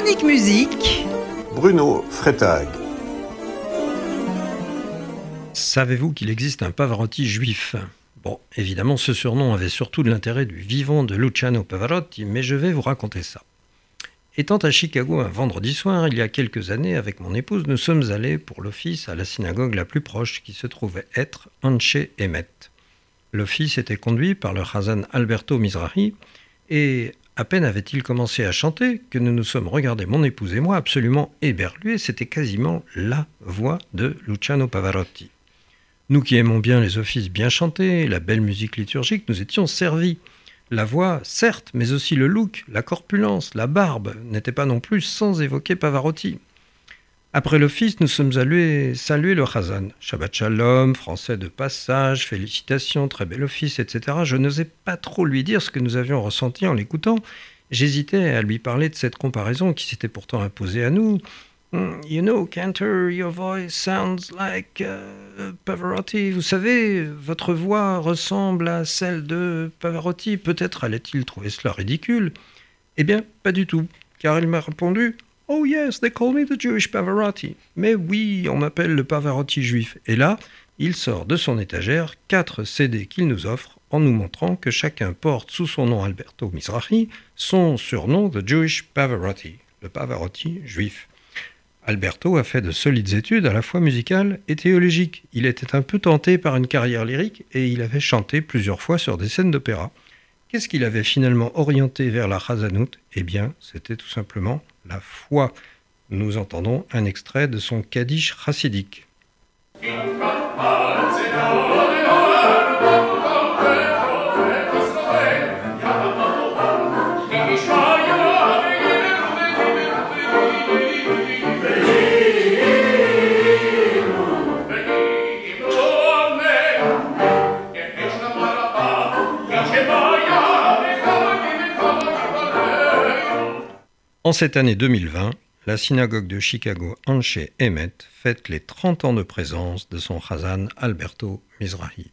Chronique musique. Bruno Freitag. Savez-vous qu'il existe un Pavarotti juif? Bon, évidemment, ce surnom avait surtout de l'intérêt du vivant de Luciano Pavarotti, mais je vais vous raconter ça. Étant à Chicago un vendredi soir, il y a quelques années, avec mon épouse, nous sommes allés pour l'office à la synagogue la plus proche qui se trouvait être Anche Emet. L'office était conduit par le Hazan Alberto Mizrahi, et à peine avait-il commencé à chanter que nous nous sommes regardés, mon épouse et moi, absolument éberlués. C'était quasiment la voix de Luciano Pavarotti. Nous qui aimons bien les offices bien chantés, la belle musique liturgique, nous étions servis. La voix, certes, mais aussi le look, la corpulence, la barbe n'étaient pas non plus sans évoquer Pavarotti. Après l'office, nous sommes allés saluer le Khazan. Shabbat Shalom, français de passage, félicitations, très bel office, etc. Je n'osais pas trop lui dire ce que nous avions ressenti en l'écoutant. J'hésitais à lui parler de cette comparaison qui s'était pourtant imposée à nous. Hmm, you know, Cantor, your voice sounds like uh, Pavarotti. Vous savez, votre voix ressemble à celle de Pavarotti. Peut-être allait-il trouver cela ridicule. Eh bien, pas du tout, car il m'a répondu Oh yes, they call me the Jewish Pavarotti. Mais oui, on m'appelle le Pavarotti juif. Et là, il sort de son étagère quatre CD qu'il nous offre en nous montrant que chacun porte sous son nom Alberto Mizrahi son surnom The Jewish Pavarotti, le Pavarotti juif. Alberto a fait de solides études à la fois musicales et théologiques. Il était un peu tenté par une carrière lyrique et il avait chanté plusieurs fois sur des scènes d'opéra. Qu'est-ce qu'il avait finalement orienté vers la Chazanout Eh bien, c'était tout simplement la foi. Nous entendons un extrait de son Kaddish chassidique. En cette année 2020, la synagogue de Chicago Anche Emet fête les 30 ans de présence de son Chazan Alberto Mizrahi.